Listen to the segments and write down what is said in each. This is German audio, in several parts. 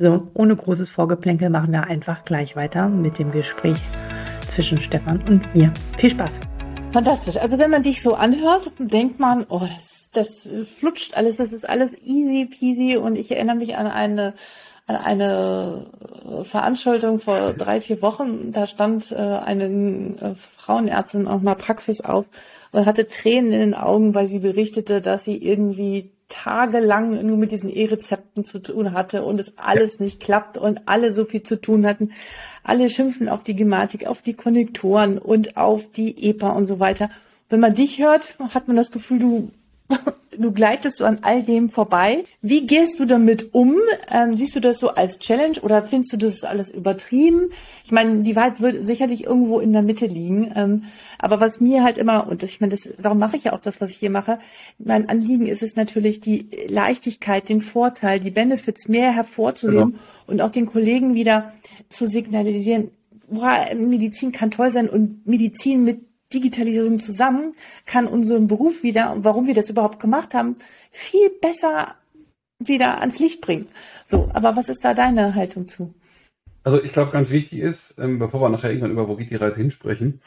So, ohne großes Vorgeplänkel machen wir einfach gleich weiter mit dem Gespräch zwischen Stefan und mir. Viel Spaß. Fantastisch. Also wenn man dich so anhört, denkt man, oh, das, das flutscht alles, das ist alles easy peasy und ich erinnere mich an eine an eine Veranstaltung vor drei, vier Wochen. Da stand äh, eine äh, Frauenärztin auf einer Praxis auf und hatte Tränen in den Augen, weil sie berichtete, dass sie irgendwie tagelang nur mit diesen E-Rezepten zu tun hatte und es alles nicht klappt und alle so viel zu tun hatten. Alle schimpfen auf die Gematik, auf die Konnektoren und auf die EPA und so weiter. Wenn man dich hört, hat man das Gefühl, du du gleitest so an all dem vorbei. Wie gehst du damit um? Ähm, siehst du das so als Challenge oder findest du das alles übertrieben? Ich meine, die Wahrheit wird sicherlich irgendwo in der Mitte liegen. Ähm, aber was mir halt immer, und das, ich meine, das, darum mache ich ja auch das, was ich hier mache, mein Anliegen ist es natürlich, die Leichtigkeit, den Vorteil, die Benefits mehr hervorzuheben genau. und auch den Kollegen wieder zu signalisieren, boah, Medizin kann toll sein und Medizin mit Digitalisierung zusammen kann unseren Beruf wieder und warum wir das überhaupt gemacht haben, viel besser wieder ans Licht bringen. So, aber was ist da deine Haltung zu? Also ich glaube, ganz wichtig ist, ähm, bevor wir nachher irgendwann über wo geht die Reise hinsprechen,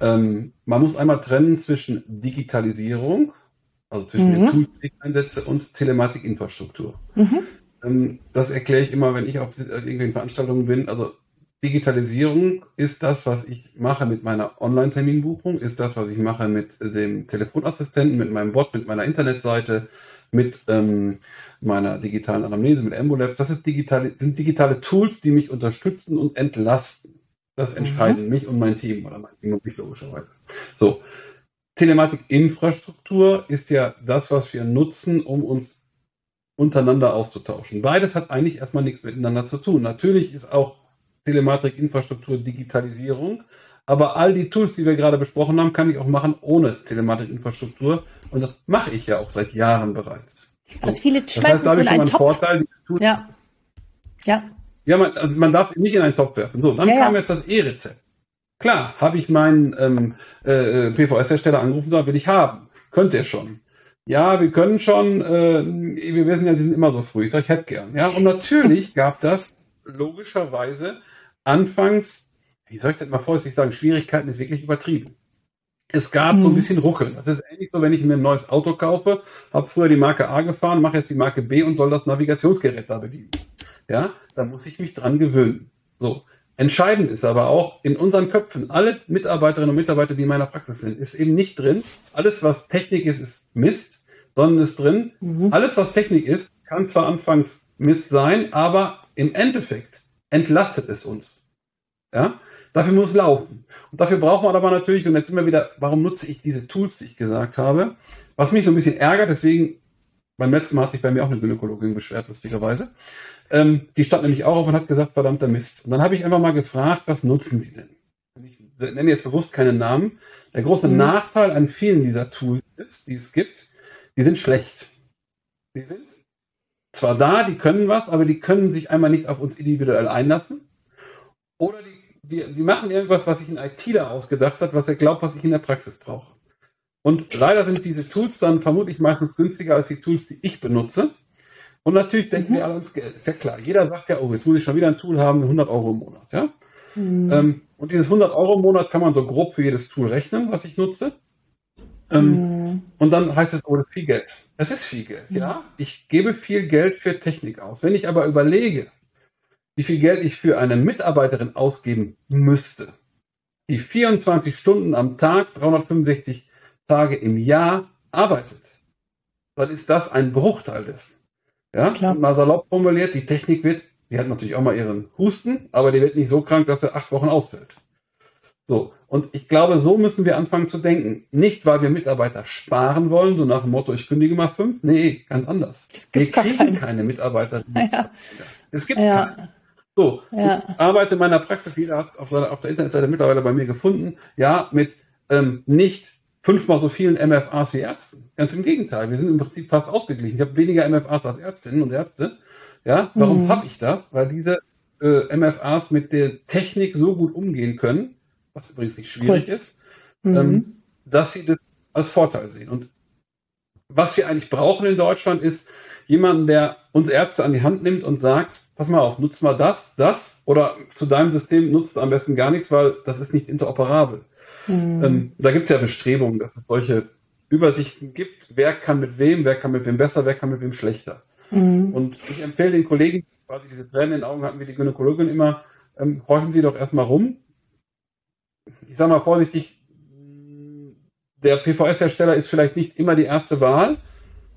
ähm, man muss einmal trennen zwischen Digitalisierung, also zwischen mhm. den Tools, die ich einsetze, und Telematikinfrastruktur. Mhm. Ähm, das erkläre ich immer, wenn ich auf irgendwelchen Veranstaltungen bin. Also Digitalisierung ist das, was ich mache mit meiner Online-Terminbuchung, ist das, was ich mache mit dem Telefonassistenten, mit meinem Bot, mit meiner Internetseite, mit ähm, meiner digitalen Anamnese, mit Embolabs. Das digitale, sind digitale Tools, die mich unterstützen und entlasten. Das mhm. entscheiden mhm. mich und mein Team oder mein Team und mich logischerweise. So. Telematik-Infrastruktur ist ja das, was wir nutzen, um uns untereinander auszutauschen. Beides hat eigentlich erstmal nichts miteinander zu tun. Natürlich ist auch Telematik, Infrastruktur, Digitalisierung. Aber all die Tools, die wir gerade besprochen haben, kann ich auch machen ohne Telematik-Infrastruktur. Und das mache ich ja auch seit Jahren bereits. Also viele schmeißen das heißt, da so in einen Topf. Vorteil, ja. Ja. Ja, man, also man darf es nicht in einen Topf werfen. So, dann ja, kam ja. jetzt das E-Rezept. Klar, habe ich meinen ähm, äh, PVS-Hersteller angerufen, gesagt, will ich haben. Könnt ihr schon. Ja, wir können schon, äh, wir wissen ja, sie sind immer so früh. Ich sage, ich hätte gern. Ja, und natürlich gab das logischerweise anfangs, wie soll ich das mal vorsichtig sagen, Schwierigkeiten ist wirklich übertrieben. Es gab mhm. so ein mhm. bisschen Ruckeln. Das ist ähnlich so, wenn ich mir ein neues Auto kaufe, habe früher die Marke A gefahren, mache jetzt die Marke B und soll das Navigationsgerät da bedienen. Ja, da muss ich mich dran gewöhnen. So. Entscheidend ist aber auch in unseren Köpfen, alle Mitarbeiterinnen und Mitarbeiter, die in meiner Praxis sind, ist eben nicht drin, alles was Technik ist, ist Mist, sondern ist drin, mhm. alles was Technik ist, kann zwar anfangs Mist sein, aber im Endeffekt entlastet es uns. Ja? Dafür muss es laufen. Und dafür braucht man aber natürlich, und jetzt immer wieder, warum nutze ich diese Tools, die ich gesagt habe? Was mich so ein bisschen ärgert, deswegen, beim letzten Mal hat sich bei mir auch eine Gynäkologin beschwert, lustigerweise. Ähm, die stand nämlich auch auf und hat gesagt, verdammter Mist. Und dann habe ich einfach mal gefragt, was nutzen Sie denn? Ich nenne jetzt bewusst keinen Namen. Der große mhm. Nachteil an vielen dieser Tools, die es gibt, die sind schlecht. Die sind zwar da, die können was, aber die können sich einmal nicht auf uns individuell einlassen. Oder die, die, die machen irgendwas, was sich ein ITler ausgedacht hat, was er glaubt, was ich in der Praxis brauche. Und leider sind diese Tools dann vermutlich meistens günstiger als die Tools, die ich benutze. Und natürlich denken mhm. wir alle ans Geld. Ist ja klar. Jeder sagt ja, oh, jetzt muss ich schon wieder ein Tool haben, 100 Euro im Monat. Ja? Mhm. Ähm, und dieses 100 Euro im Monat kann man so grob für jedes Tool rechnen, was ich nutze. Ähm, mhm. Und dann heißt es, oh, das ist viel Geld. Das ist viel Geld, ja. ja. Ich gebe viel Geld für Technik aus. Wenn ich aber überlege, wie viel Geld ich für eine Mitarbeiterin ausgeben müsste, die 24 Stunden am Tag, 365 Tage im Jahr arbeitet, dann ist das ein Bruchteil dessen. Ja, Klar. Und mal salopp formuliert, die Technik wird, die hat natürlich auch mal ihren Husten, aber die wird nicht so krank, dass er acht Wochen ausfällt. So. Und ich glaube, so müssen wir anfangen zu denken. Nicht, weil wir Mitarbeiter sparen wollen, so nach dem Motto, ich kündige mal fünf. Nee, ganz anders. wir kriegen keine, keine Mitarbeiter. Ja. Es gibt ja. keine. So, ja. ich arbeite in meiner Praxis, jeder hat auf, seiner, auf der Internetseite mittlerweile bei mir gefunden, ja, mit ähm, nicht fünfmal so vielen MFAs wie Ärzten. Ganz im Gegenteil, wir sind im Prinzip fast ausgeglichen. Ich habe weniger MFAs als Ärztinnen und Ärzte. Ja, warum mhm. habe ich das? Weil diese äh, MFAs mit der Technik so gut umgehen können, was übrigens nicht schwierig cool. ist, mhm. ähm, dass sie das als Vorteil sehen. Und was wir eigentlich brauchen in Deutschland ist jemanden, der uns Ärzte an die Hand nimmt und sagt, pass mal auf, nutzt mal das, das oder zu deinem System nutzt am besten gar nichts, weil das ist nicht interoperabel. Mhm. Ähm, da gibt es ja Bestrebungen, dass es solche Übersichten gibt, wer kann mit wem, wer kann mit wem besser, wer kann mit wem schlechter. Mhm. Und ich empfehle den Kollegen, quasi diese Tränen in den Augen hatten wie die Gynäkologin immer, ähm, horchen Sie doch erstmal rum. Ich sage mal vorsichtig, der PVS-Hersteller ist vielleicht nicht immer die erste Wahl.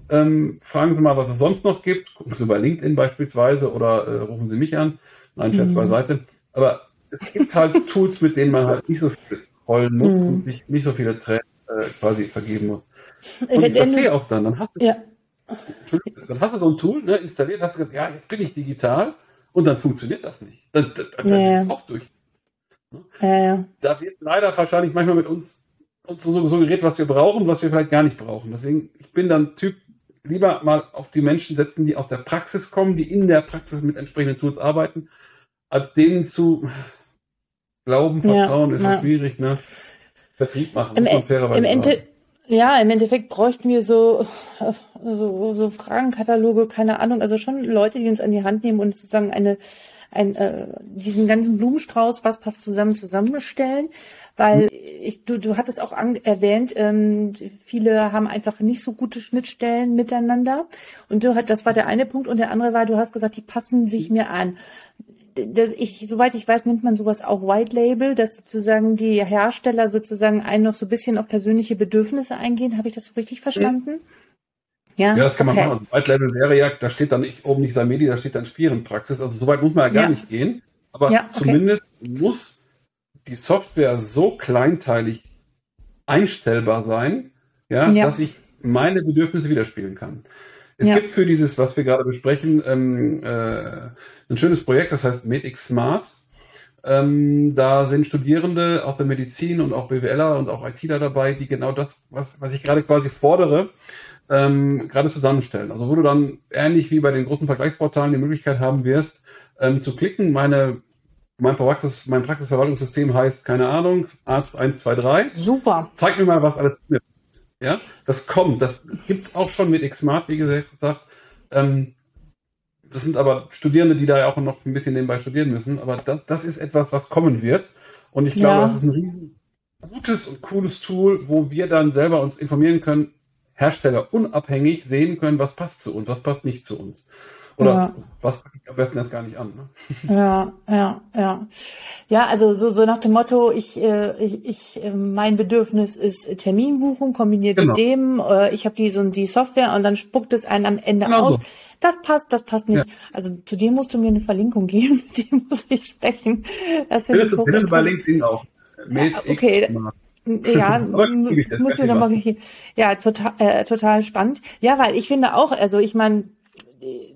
Ähm, fragen Sie mal, was es sonst noch gibt. Gucken Sie bei LinkedIn beispielsweise oder äh, rufen Sie mich an. Nein, Scherz mhm. beiseite. Aber es gibt halt Tools, mit denen man halt nicht so viel rollen muss mhm. und nicht, nicht so viele Tränen äh, quasi vergeben muss. Und ich verstehe auch dann, dann hast du, ja. dann hast du so ein Tool ne, installiert, hast du gesagt, ja, jetzt bin ich digital und dann funktioniert das nicht. Dann, dann, dann ja. auch durch. Ja. Da wird leider wahrscheinlich manchmal mit uns, uns so, so geredet, was wir brauchen, was wir vielleicht gar nicht brauchen. Deswegen, ich bin dann Typ, lieber mal auf die Menschen setzen, die aus der Praxis kommen, die in der Praxis mit entsprechenden Tools arbeiten, als denen zu glauben, vertrauen, ja, ist ja. schwierig, ne? Vertrieb machen, Im, im Ende, ja, im Endeffekt bräuchten wir so, so, so Fragenkataloge, keine Ahnung, also schon Leute, die uns an die Hand nehmen und sozusagen eine, ein, äh, diesen ganzen Blumenstrauß, was passt zusammen, zusammenstellen. Weil ich, du, du hattest auch an, erwähnt, ähm, viele haben einfach nicht so gute Schnittstellen miteinander. Und du, das war der eine Punkt. Und der andere war, du hast gesagt, die passen sich mir an das ich, soweit ich weiß, nennt man sowas auch White Label, dass sozusagen die Hersteller sozusagen einen noch so ein bisschen auf persönliche Bedürfnisse eingehen. Habe ich das richtig verstanden? Mhm. Ja, ja, das kann okay. man machen. Also White Label wäre ja, da steht dann nicht oben nicht Samedi, da steht dann Spierenpraxis. Also soweit muss man ja gar ja. nicht gehen. Aber ja, okay. zumindest muss die Software so kleinteilig einstellbar sein, ja, ja. dass ich meine Bedürfnisse widerspiegeln kann. Es ja. gibt für dieses, was wir gerade besprechen, ähm, äh, ein schönes Projekt, das heißt MedX Smart. Ähm, da sind Studierende aus der Medizin und auch BWLer und auch ITler dabei, die genau das, was, was ich gerade quasi fordere, ähm, gerade zusammenstellen. Also wo du dann ähnlich wie bei den großen Vergleichsportalen die Möglichkeit haben wirst, ähm, zu klicken, meine mein, Praxis, mein Praxisverwaltungssystem heißt, keine Ahnung, Arzt 123. Super. Zeig mir mal, was alles mit. Ja, das kommt. Das gibt's auch schon mit Xmart, wie gesagt. Ähm, das sind aber Studierende, die da ja auch noch ein bisschen nebenbei studieren müssen. Aber das, das ist etwas, was kommen wird. Und ich glaube, ja. das ist ein riesen gutes und cooles Tool, wo wir dann selber uns informieren können, Hersteller unabhängig sehen können, was passt zu uns, was passt nicht zu uns. Oder ja. was am besten erst gar nicht an. Ne? Ja, ja, ja. Ja, also so, so nach dem Motto, ich, äh, ich, ich äh, mein Bedürfnis ist Terminbuchung kombiniert genau. mit dem, äh, ich habe die so die Software und dann spuckt es einen am Ende genau aus. So. Das passt, das passt nicht. Ja. Also zu dem musst du mir eine Verlinkung geben, mit dem muss ich sprechen. Das finde ich bei LinkedIn auch. Ja, okay. Ja, muss wir nochmal Ja, total, äh, total spannend. Ja, weil ich finde auch, also ich meine,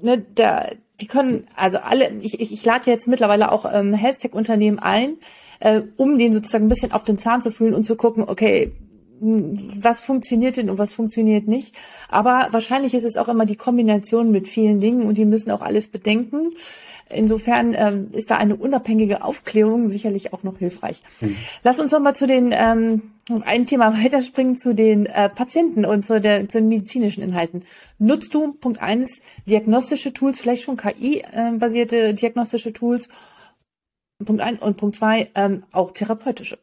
ne, da, die können, also alle, ich, ich, ich lade jetzt mittlerweile auch ähm, Hashtag-Unternehmen ein, äh, um denen sozusagen ein bisschen auf den Zahn zu fühlen und zu gucken, okay, was funktioniert denn und was funktioniert nicht. Aber wahrscheinlich ist es auch immer die Kombination mit vielen Dingen und die müssen auch alles bedenken. Insofern ähm, ist da eine unabhängige Aufklärung sicherlich auch noch hilfreich. Mhm. Lass uns noch mal zu den ähm, ein Thema weiterspringen zu den äh, Patienten und zu, der, zu den medizinischen Inhalten. Nutzt du Punkt eins diagnostische Tools, vielleicht schon KI-basierte äh, diagnostische Tools? Punkt eins und Punkt zwei ähm, auch therapeutische.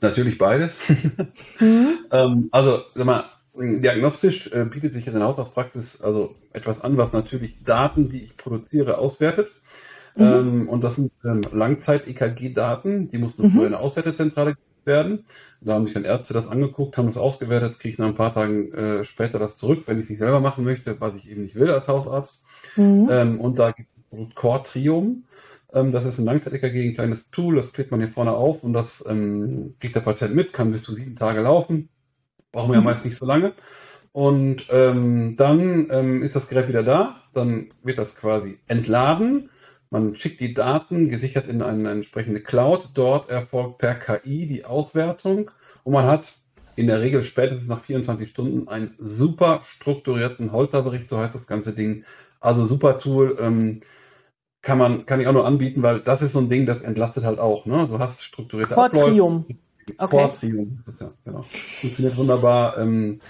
Natürlich beides. Mhm. ähm, also, sag mal, Diagnostisch äh, bietet sich in der Hausarztpraxis also etwas an, was natürlich Daten, die ich produziere, auswertet. Mhm. Ähm, und das sind ähm, Langzeit-EKG-Daten, die mussten mhm. vorher in eine Auswertezentrale werden. Da haben sich dann Ärzte das angeguckt, haben das ausgewertet, kriege ich nach ein paar Tagen äh, später das zurück, wenn ich es nicht selber machen möchte, was ich eben nicht will als Hausarzt. Mhm. Ähm, und da gibt es Core Trium. Ähm, das ist ein Langzeit-EKG, ein kleines Tool, das klickt man hier vorne auf und das ähm, kriegt der Patient mit, kann bis zu sieben Tage laufen Brauchen wir ja mhm. meist nicht so lange. Und ähm, dann ähm, ist das Gerät wieder da, dann wird das quasi entladen. Man schickt die Daten gesichert in eine entsprechende Cloud. Dort erfolgt per KI die Auswertung und man hat in der Regel spätestens nach 24 Stunden einen super strukturierten Holterbericht, so heißt das ganze Ding. Also super Tool, ähm, kann man, kann ich auch nur anbieten, weil das ist so ein Ding, das entlastet halt auch. Ne? Du hast strukturierte Portrium. Abläufe. Okay. Core-Trium, ja, genau. Funktioniert wunderbar. Ähm,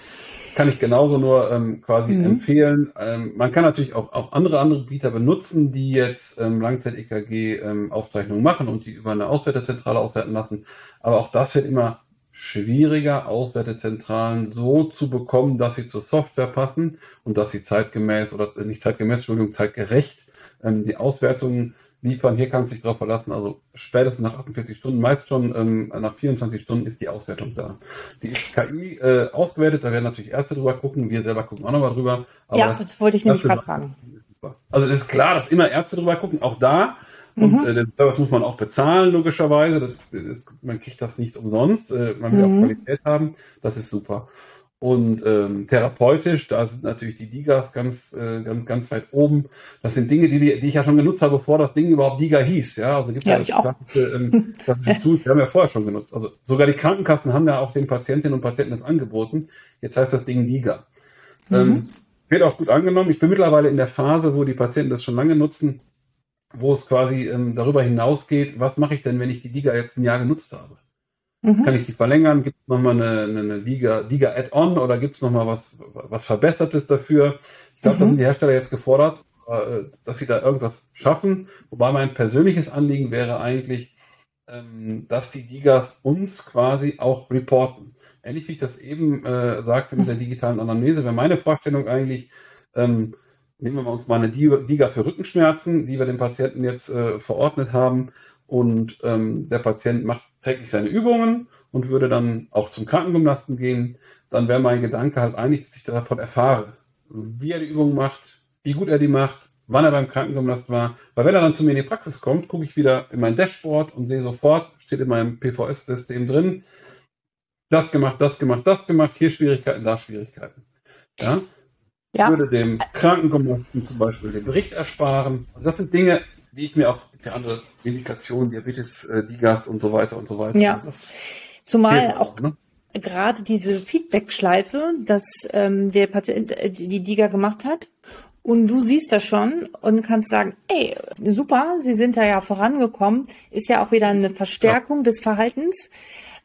kann ich genauso nur ähm, quasi mhm. empfehlen. Ähm, man kann natürlich auch, auch andere Anbieter benutzen, die jetzt ähm, Langzeit-EKG-Aufzeichnungen ähm, machen und die über eine Auswertezentrale auswerten lassen. Aber auch das wird immer schwieriger, Auswertezentralen so zu bekommen, dass sie zur Software passen und dass sie zeitgemäß oder nicht zeitgemäß, Entschuldigung, zeitgerecht ähm, die Auswertungen liefern. Hier kann man sich darauf verlassen. Also spätestens nach 48 Stunden, meist schon ähm, nach 24 Stunden ist die Auswertung da. Die ist KI äh, ausgewertet, da werden natürlich Ärzte drüber gucken, wir selber gucken auch nochmal drüber. ja, das, das, wollte ich nämlich gerade fragen. Also es ist klar, dass immer Ärzte drüber gucken, auch da. Und mhm. äh, den Service muss man auch bezahlen, logischerweise. Das, das, man kriegt das nicht umsonst. Äh, man will mhm. auch Qualität haben. Das ist super. Und ähm, therapeutisch, da sind natürlich die Digas ganz, äh, ganz, ganz weit oben. Das sind Dinge, die, die ich ja schon genutzt habe, bevor das Ding überhaupt Diga hieß. Ja, also gibt ja, ja ich auch. Ähm, Tools, die haben wir vorher schon genutzt. Also sogar die Krankenkassen haben ja auch den Patientinnen und Patienten das angeboten. Jetzt heißt das Ding Diga. Mhm. Ähm, wird auch gut angenommen. Ich bin mittlerweile in der Phase, wo die Patienten das schon lange nutzen, wo es quasi ähm, darüber hinausgeht, was mache ich denn, wenn ich die Diga jetzt ein Jahr genutzt habe? Mhm. Kann ich die verlängern? Gibt es nochmal eine, eine, eine Liga, Liga Add-on oder gibt es nochmal was, was Verbessertes dafür? Ich glaube, mhm. da sind die Hersteller jetzt gefordert, äh, dass sie da irgendwas schaffen. Wobei mein persönliches Anliegen wäre eigentlich, ähm, dass die Digas uns quasi auch reporten. Ähnlich wie ich das eben äh, sagte mit der digitalen Anamnese, wäre meine Vorstellung eigentlich, ähm, nehmen wir uns mal eine Diga für Rückenschmerzen, die wir dem Patienten jetzt äh, verordnet haben und ähm, der Patient macht täglich seine Übungen und würde dann auch zum Krankengymnasten gehen, dann wäre mein Gedanke halt eigentlich, dass ich davon erfahre, wie er die Übungen macht, wie gut er die macht, wann er beim Krankengymnast war. Weil wenn er dann zu mir in die Praxis kommt, gucke ich wieder in mein Dashboard und sehe sofort, steht in meinem PVS-System drin, das gemacht, das gemacht, das gemacht, hier Schwierigkeiten, da Schwierigkeiten. Ja? ja. würde dem Krankengymnasten zum Beispiel den Bericht ersparen. Also das sind Dinge, die ich mir auch der andere Indikation, Diabetes, äh, Digas und so weiter und so weiter. Ja. Zumal auch ne? gerade diese Feedback-Schleife, dass ähm, der Patient äh, die Diga gemacht hat und du siehst das schon und kannst sagen, ey, super, sie sind da ja vorangekommen, ist ja auch wieder eine Verstärkung ja. des Verhaltens.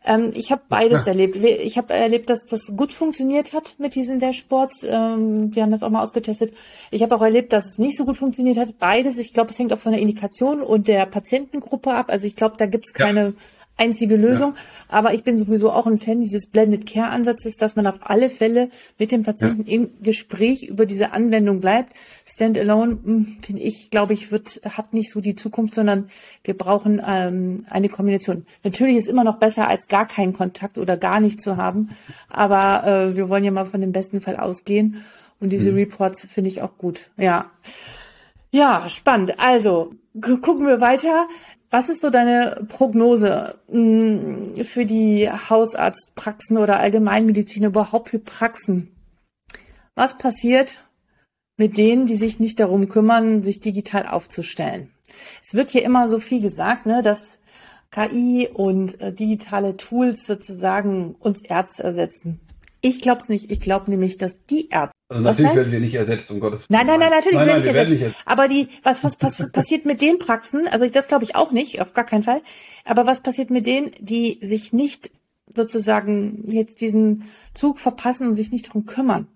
Ähm, ich habe beides ja. erlebt. Ich habe erlebt, dass das gut funktioniert hat mit diesen Dashboards. Ähm, wir haben das auch mal ausgetestet. Ich habe auch erlebt, dass es nicht so gut funktioniert hat. Beides. Ich glaube, es hängt auch von der Indikation und der Patientengruppe ab. Also ich glaube, da gibt es keine einzige Lösung. Ja. Aber ich bin sowieso auch ein Fan dieses Blended Care Ansatzes, dass man auf alle Fälle mit dem Patienten ja. im Gespräch über diese Anwendung bleibt. Standalone, hm, finde ich, glaube ich, wird, hat nicht so die Zukunft, sondern wir brauchen ähm, eine Kombination. Natürlich ist immer noch besser, als gar keinen Kontakt oder gar nicht zu haben. Aber äh, wir wollen ja mal von dem besten Fall ausgehen. Und diese mhm. Reports finde ich auch gut. Ja. Ja, spannend. Also, gucken wir weiter. Was ist so deine Prognose hm, für die Hausarztpraxen oder Allgemeinmedizin überhaupt für Praxen? Was passiert mit denen, die sich nicht darum kümmern, sich digital aufzustellen? Es wird hier immer so viel gesagt, ne, dass KI und äh, digitale Tools sozusagen uns Ärzte ersetzen. Ich glaube es nicht. Ich glaube nämlich, dass die Ärzte. Also natürlich werden wir nicht ersetzt, um Gottes Willen. Nein, nein, nein, natürlich nein, nein, wir werden nicht ersetzt. Aber die, was, was pass passiert mit den Praxen? Also das glaube ich auch nicht, auf gar keinen Fall. Aber was passiert mit denen, die sich nicht sozusagen jetzt diesen Zug verpassen und sich nicht darum kümmern?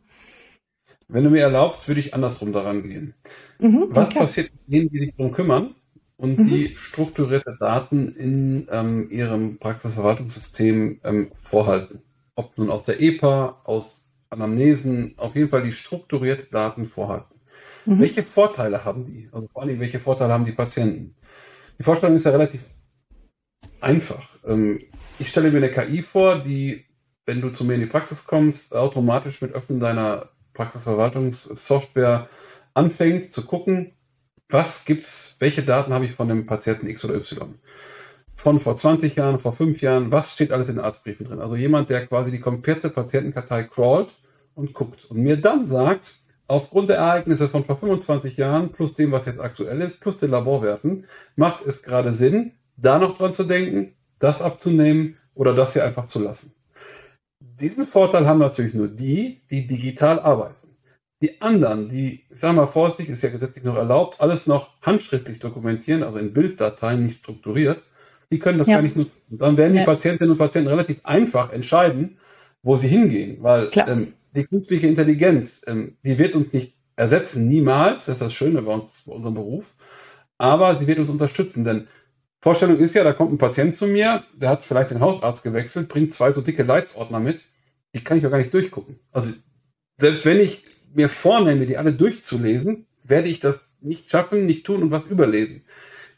Wenn du mir erlaubst, würde ich andersrum daran gehen. Mhm, was okay. passiert mit denen, die sich darum kümmern und mhm. die strukturierte Daten in ähm, ihrem Praxisverwaltungssystem ähm, vorhalten? Ob nun aus der EPA, aus Anamnesen, auf jeden Fall die strukturierte Daten vorhalten. Mhm. Welche Vorteile haben die? Also vor allem, welche Vorteile haben die Patienten? Die Vorstellung ist ja relativ einfach. Ähm, ich stelle mir eine KI vor, die, wenn du zu mir in die Praxis kommst, automatisch mit Öffnen deiner Praxisverwaltungssoftware anfängt zu gucken, was gibt's, welche Daten habe ich von dem Patienten X oder Y von vor 20 Jahren, vor 5 Jahren, was steht alles in den Arztbriefen drin. Also jemand, der quasi die komplette Patientenkartei crawlt und guckt und mir dann sagt, aufgrund der Ereignisse von vor 25 Jahren, plus dem, was jetzt aktuell ist, plus den Laborwerten, macht es gerade Sinn, da noch dran zu denken, das abzunehmen oder das hier einfach zu lassen. Diesen Vorteil haben natürlich nur die, die digital arbeiten. Die anderen, die, ich sage mal vorsichtig, ist ja gesetzlich noch erlaubt, alles noch handschriftlich dokumentieren, also in Bilddateien nicht strukturiert, Die können das ja. gar nicht nutzen. Und dann werden die ja. Patientinnen und Patienten relativ einfach entscheiden, wo sie hingehen, weil ähm, die künstliche Intelligenz, ähm, die wird uns nicht ersetzen, niemals. Das ist das Schöne bei uns, bei unserem Beruf. Aber sie wird uns unterstützen, denn Vorstellung ist ja, da kommt ein Patient zu mir, der hat vielleicht den Hausarzt gewechselt, bringt zwei so dicke Leitsordner mit, die kann ich doch gar nicht durchgucken. Also selbst wenn ich mir vornehme, die alle durchzulesen, werde ich das nicht schaffen, nicht tun und was überlesen.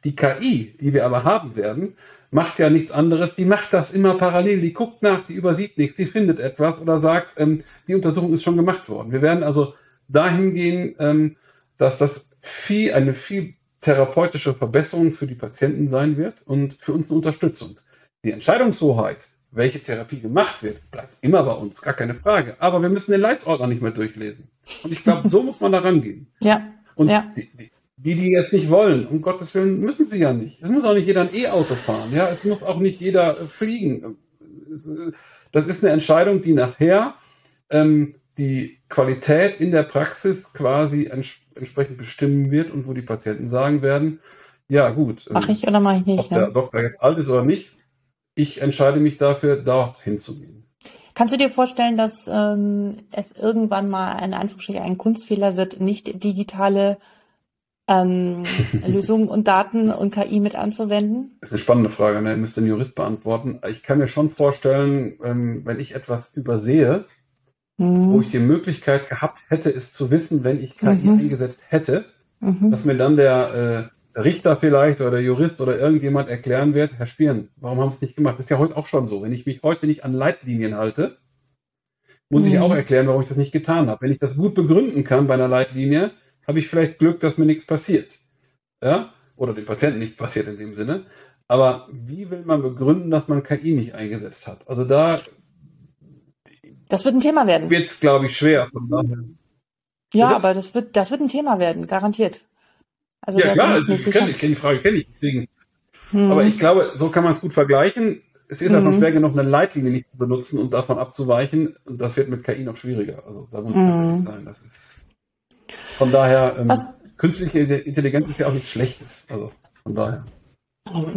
Die KI, die wir aber haben werden, macht ja nichts anderes, die macht das immer parallel, die guckt nach, die übersieht nichts, die findet etwas oder sagt, ähm, die Untersuchung ist schon gemacht worden. Wir werden also dahin gehen, ähm, dass das viel, eine viel therapeutische Verbesserung für die Patienten sein wird und für uns eine Unterstützung. Die Entscheidungshoheit, welche Therapie gemacht wird, bleibt immer bei uns, gar keine Frage. Aber wir müssen den Leitsordner nicht mehr durchlesen. Und ich glaube, so muss man da rangehen. Ja. Und ja. Die, die, die jetzt nicht wollen, um Gottes Willen, müssen sie ja nicht. Es muss auch nicht jeder ein E-Auto fahren. Ja, es muss auch nicht jeder fliegen. Das ist eine Entscheidung, die nachher ähm, die Qualität in der Praxis quasi ents entsprechend bestimmen wird und wo die Patienten sagen werden, ja gut. Mach ich oder mache ich nicht? Ob ne? der Doktor jetzt alt ist oder nicht, ich entscheide mich dafür, dorthin zu gehen. Kannst du dir vorstellen, dass ähm, es irgendwann mal ein Anführungsstrich ein Kunstfehler wird, nicht digitale ähm, Lösungen und Daten und KI mit anzuwenden? Das ist eine spannende Frage, ne? müsste ein Jurist beantworten. Ich kann mir schon vorstellen, ähm, wenn ich etwas übersehe, mhm. wo ich die Möglichkeit gehabt hätte, es zu wissen, wenn ich KI mhm. eingesetzt hätte, mhm. dass mir dann der äh, Richter vielleicht oder der Jurist oder irgendjemand erklären wird, Herr Spieren, warum haben Sie es nicht gemacht? Das ist ja heute auch schon so. Wenn ich mich heute nicht an Leitlinien halte, muss ich mhm. auch erklären, warum ich das nicht getan habe. Wenn ich das gut begründen kann bei einer Leitlinie, habe ich vielleicht Glück, dass mir nichts passiert. Ja? Oder dem Patienten nichts passiert in dem Sinne. Aber wie will man begründen, dass man KI nicht eingesetzt hat? Also da das wird ein Thema werden. Wird, glaube ich, schwer. Ja, Bitte? aber das wird, das wird ein Thema werden, garantiert. Also ja, klar, ich, ich kenne kenn die Frage, kenne ich. Deswegen. Hm. Aber ich glaube, so kann man es gut vergleichen. Es ist einfach schwer genug, eine Leitlinie nicht zu benutzen und davon abzuweichen. Und das wird mit KI noch schwieriger. Also da muss hm. ich sagen, das ist. Von daher, ähm, künstliche Intelligenz ist ja auch nichts Schlechtes. Also von daher.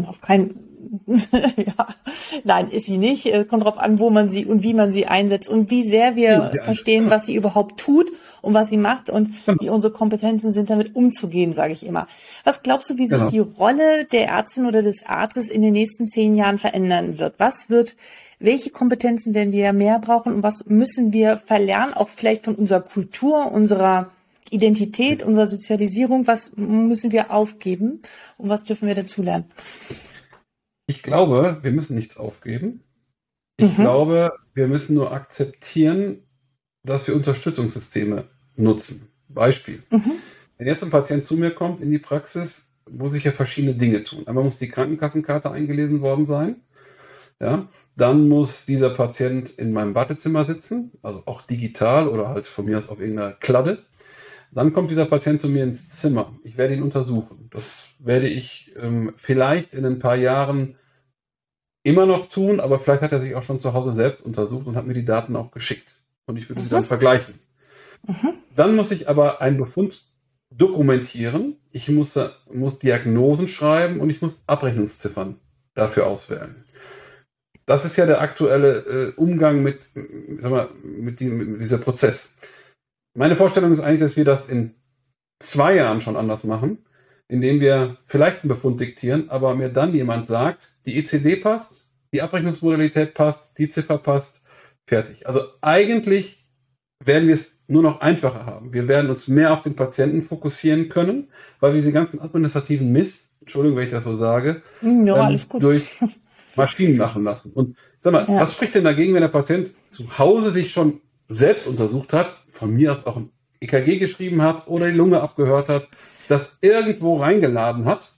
Auf keinen, ja, nein, ist sie nicht. Äh, kommt drauf an, wo man sie und wie man sie einsetzt und wie sehr wir ja, verstehen, was sie überhaupt tut und was sie macht und genau. wie unsere Kompetenzen sind, damit umzugehen, sage ich immer. Was glaubst du, wie sich genau. die Rolle der Ärztin oder des Arztes in den nächsten zehn Jahren verändern wird? Was wird, welche Kompetenzen werden wir mehr brauchen und was müssen wir verlernen, auch vielleicht von unserer Kultur, unserer Identität, unserer Sozialisierung, was müssen wir aufgeben und was dürfen wir dazulernen? Ich glaube, wir müssen nichts aufgeben. Ich mhm. glaube, wir müssen nur akzeptieren, dass wir Unterstützungssysteme nutzen. Beispiel. Mhm. Wenn jetzt ein Patient zu mir kommt in die Praxis, muss ich ja verschiedene Dinge tun. Einmal muss die Krankenkassenkarte eingelesen worden sein. Ja, dann muss dieser Patient in meinem Wartezimmer sitzen, also auch digital oder halt von mir aus auf irgendeiner Kladde. Dann kommt dieser Patient zu mir ins Zimmer. Ich werde ihn untersuchen. Das werde ich ähm, vielleicht in ein paar Jahren immer noch tun, aber vielleicht hat er sich auch schon zu Hause selbst untersucht und hat mir die Daten auch geschickt. Und ich würde mhm. sie dann vergleichen. Mhm. Dann muss ich aber einen Befund dokumentieren. Ich muss, muss Diagnosen schreiben und ich muss Abrechnungsziffern dafür auswählen. Das ist ja der aktuelle äh, Umgang mit, sag mal, mit, die, mit dieser Prozess. Meine Vorstellung ist eigentlich, dass wir das in zwei Jahren schon anders machen, indem wir vielleicht einen Befund diktieren, aber mir dann jemand sagt, die ECD passt, die Abrechnungsmodalität passt, die Ziffer passt, fertig. Also eigentlich werden wir es nur noch einfacher haben. Wir werden uns mehr auf den Patienten fokussieren können, weil wir diese ganzen administrativen Mist, Entschuldigung, wenn ich das so sage, ja, ähm, durch Maschinen machen lassen. Und sag mal, ja. was spricht denn dagegen, wenn der Patient zu Hause sich schon selbst untersucht hat, von mir aus auch ein EKG geschrieben hat oder die Lunge abgehört hat, das irgendwo reingeladen hat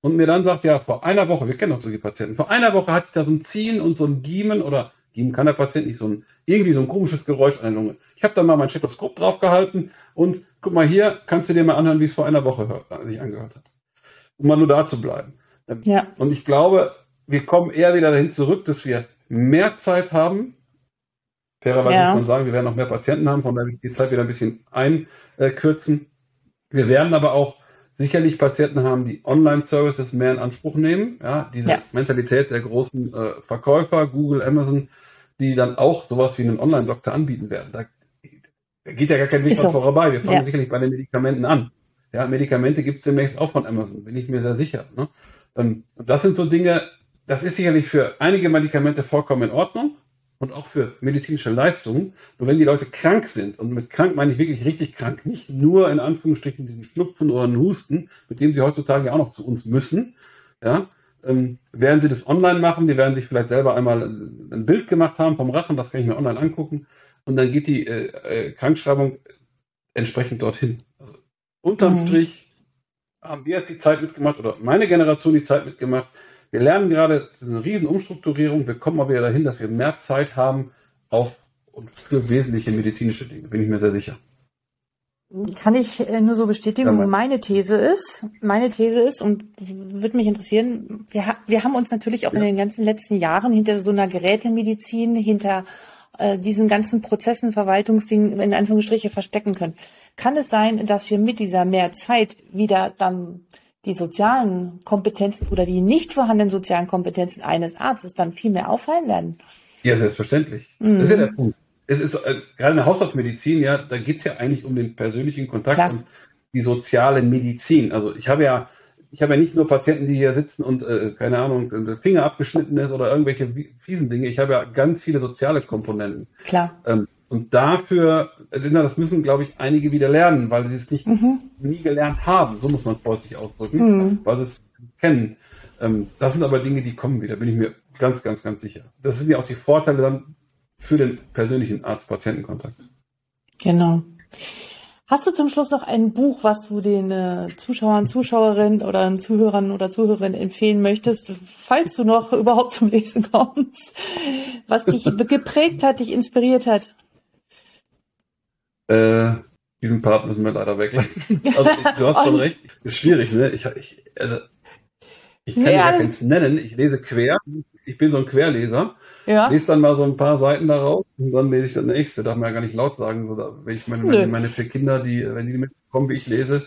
und mir dann sagt, ja, vor einer Woche, wir kennen doch solche Patienten, vor einer Woche hatte ich da so ein Ziehen und so ein Giemen oder Giemen kann der Patient nicht, so ein, irgendwie so ein komisches Geräusch an der Lunge. Ich habe da mal mein Stethoskop draufgehalten und guck mal hier, kannst du dir mal anhören, wie es vor einer Woche hört, sich angehört hat. Um mal nur da zu bleiben. Ja. Und ich glaube, wir kommen eher wieder dahin zurück, dass wir mehr Zeit haben, Fairerweise ja. muss man sagen, wir werden noch mehr Patienten haben, von daher die Zeit wieder ein bisschen einkürzen. Wir werden aber auch sicherlich Patienten haben, die Online-Services mehr in Anspruch nehmen. Ja, diese ja. Mentalität der großen äh, Verkäufer, Google, Amazon, die dann auch sowas wie einen Online-Doktor anbieten werden. Da, da, geht ja gar kein Weg so. vorbei. Wir fangen ja. sicherlich bei den Medikamenten an. Ja, Medikamente gibt es demnächst auch von Amazon, bin ich mir sehr sicher. Ne? Ähm, das sind so Dinge, das ist sicherlich für einige Medikamente vollkommen in Ordnung und auch für medizinische Leistungen. Nur wenn die Leute krank sind, und mit krank meine ich wirklich richtig krank, nicht nur in Anführungsstrichen diesen Schnupfen oder einen Husten, mit dem sie heutzutage ja auch noch zu uns müssen, ja, ähm, werden sie das online machen, die werden sich vielleicht selber einmal ein Bild gemacht haben vom Rachen, das kann ich mir online angucken, und dann geht die äh, äh, Krankschreibung entsprechend dorthin. Also unterm mhm. Strich haben wir jetzt die Zeit mitgemacht, oder meine Generation die Zeit mitgemacht, wir lernen gerade eine riesen Umstrukturierung. Wir kommen aber wieder dahin, dass wir mehr Zeit haben auf und für wesentliche medizinische Dinge, bin ich mir sehr sicher. Kann ich äh, nur so bestätigen. Ja, meine These ist, meine These ist, und würde mich interessieren, wir, wir haben uns natürlich auch ja. in den ganzen letzten Jahren hinter so einer Gerätemedizin, hinter äh, diesen ganzen Prozessen, Verwaltungsdingen in Anführungsstriche verstecken können. Kann es sein, dass wir mit dieser mehr Zeit wieder dann die sozialen Kompetenzen oder die nicht vorhandenen sozialen Kompetenzen eines Arztes dann viel mehr auffallen werden. Ja, selbstverständlich. Mhm. Das ist ja der Punkt. Es ist äh, gerade in der Haushaltsmedizin, ja, da geht es ja eigentlich um den persönlichen Kontakt Klar. und die soziale Medizin. Also ich habe ja, ich habe ja nicht nur Patienten, die hier sitzen und äh, keine Ahnung, der Finger abgeschnitten ist oder irgendwelche fiesen Dinge. Ich habe ja ganz viele soziale Komponenten. Klar. Ähm, und dafür, das müssen, glaube ich, einige wieder lernen, weil sie es nicht mhm. nie gelernt haben. So muss man es freundlich ausdrücken, mhm. weil sie es kennen. Ähm, das sind aber Dinge, die kommen wieder, bin ich mir ganz, ganz, ganz sicher. Das sind ja auch die Vorteile dann für den persönlichen Arzt-Patienten-Kontakt. Genau. Hast du zum Schluss noch ein Buch, was du den äh, Zuschauern, Zuschauerinnen oder Zuhörern oder Zuhörerinnen empfehlen möchtest, falls du noch überhaupt zum Lesen kommst, was dich geprägt hat, dich inspiriert hat? Äh, diesen Part müssen wir leider weglassen. Also, du hast schon recht. Ist schwierig, ne? Ich, ich, also, ich kann nee, ja keins nennen. Ich lese quer. Ich bin so ein Querleser. Ja. Lese dann mal so ein paar Seiten daraus und dann lese ich das nächste. Darf man ja gar nicht laut sagen. So, wenn ich meine, meine, meine vier Kinder, die, wenn die mitkommen, wie ich lese,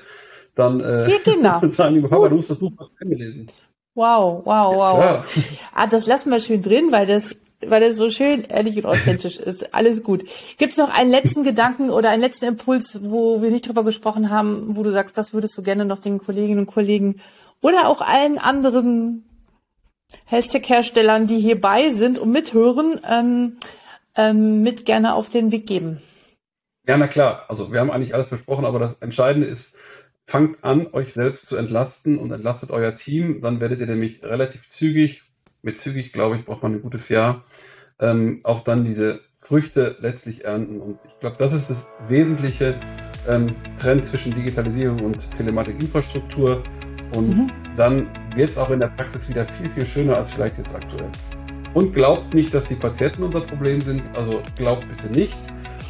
dann äh, vier Kinder. sagen die, Papa, du musst das Buch mal lesen. Wow, wow, wow. Ja, ah, das lassen wir schön drin, weil das weil er so schön ehrlich und authentisch ist. Alles gut. Gibt es noch einen letzten Gedanken oder einen letzten Impuls, wo wir nicht drüber gesprochen haben, wo du sagst, das würdest du gerne noch den Kolleginnen und Kollegen oder auch allen anderen Hashtag-Herstellern, die hierbei sind und mithören, ähm, ähm, mit gerne auf den Weg geben? Ja, na klar. Also wir haben eigentlich alles besprochen, aber das Entscheidende ist, fangt an, euch selbst zu entlasten und entlastet euer Team. Dann werdet ihr nämlich relativ zügig mit zügig, glaube ich, braucht man ein gutes Jahr, ähm, auch dann diese Früchte letztlich ernten. Und ich glaube, das ist das wesentliche ähm, Trend zwischen Digitalisierung und Telematikinfrastruktur. Und mhm. dann wird es auch in der Praxis wieder viel, viel schöner als vielleicht jetzt aktuell. Und glaubt nicht, dass die Patienten unser Problem sind. Also glaubt bitte nicht,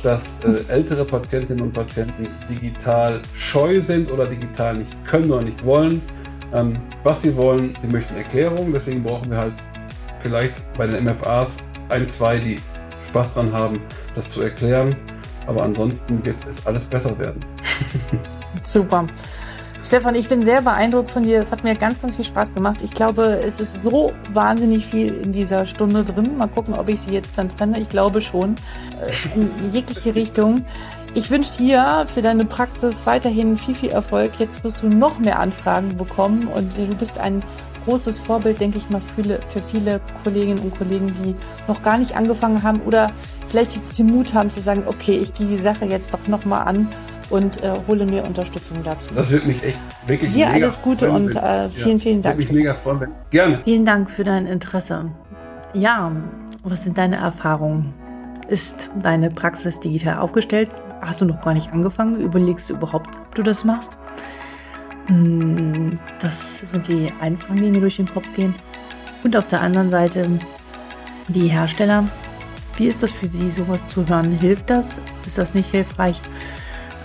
dass äh, ältere Patientinnen und Patienten digital scheu sind oder digital nicht können oder nicht wollen ähm, was sie wollen. Sie möchten Erklärungen, deswegen brauchen wir halt vielleicht bei den MFAs ein, zwei, die Spaß dran haben, das zu erklären. Aber ansonsten wird es alles besser werden. Super. Stefan, ich bin sehr beeindruckt von dir. Es hat mir ganz, ganz viel Spaß gemacht. Ich glaube, es ist so wahnsinnig viel in dieser Stunde drin. Mal gucken, ob ich sie jetzt dann trenne. Ich glaube schon. Äh, in jegliche Richtung. Ich wünsche dir für deine Praxis weiterhin viel, viel Erfolg. Jetzt wirst du noch mehr Anfragen bekommen und du bist ein großes Vorbild, denke ich mal, für viele, für viele Kolleginnen und Kollegen, die noch gar nicht angefangen haben oder vielleicht jetzt den Mut haben zu sagen, okay, ich gehe die Sache jetzt doch nochmal an und äh, hole mir Unterstützung dazu. Das wird mich echt wirklich Dir alles Gute freuen, und äh, vielen, ja, vielen Dank. Würde mich mega freuen. Gerne. Vielen Dank für dein Interesse. Ja, was sind deine Erfahrungen? Ist deine Praxis digital aufgestellt? Hast du noch gar nicht angefangen, überlegst du überhaupt, ob du das machst? Hm, das sind die einen Fragen, die mir durch den Kopf gehen. Und auf der anderen Seite die Hersteller. Wie ist das für sie, sowas zu hören? Hilft das? Ist das nicht hilfreich?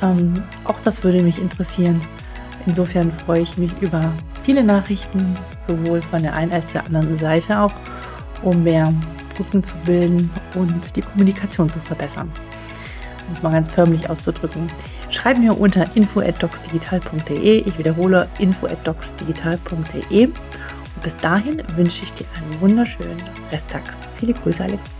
Ähm, auch das würde mich interessieren. Insofern freue ich mich über viele Nachrichten, sowohl von der einen als der anderen Seite auch, um mehr Brücken zu bilden und die Kommunikation zu verbessern um es mal ganz förmlich auszudrücken. schreib mir unter info@docsdigital.de. Ich wiederhole info@docsdigital.de. Und bis dahin wünsche ich dir einen wunderschönen Resttag. Viele Grüße, Alex.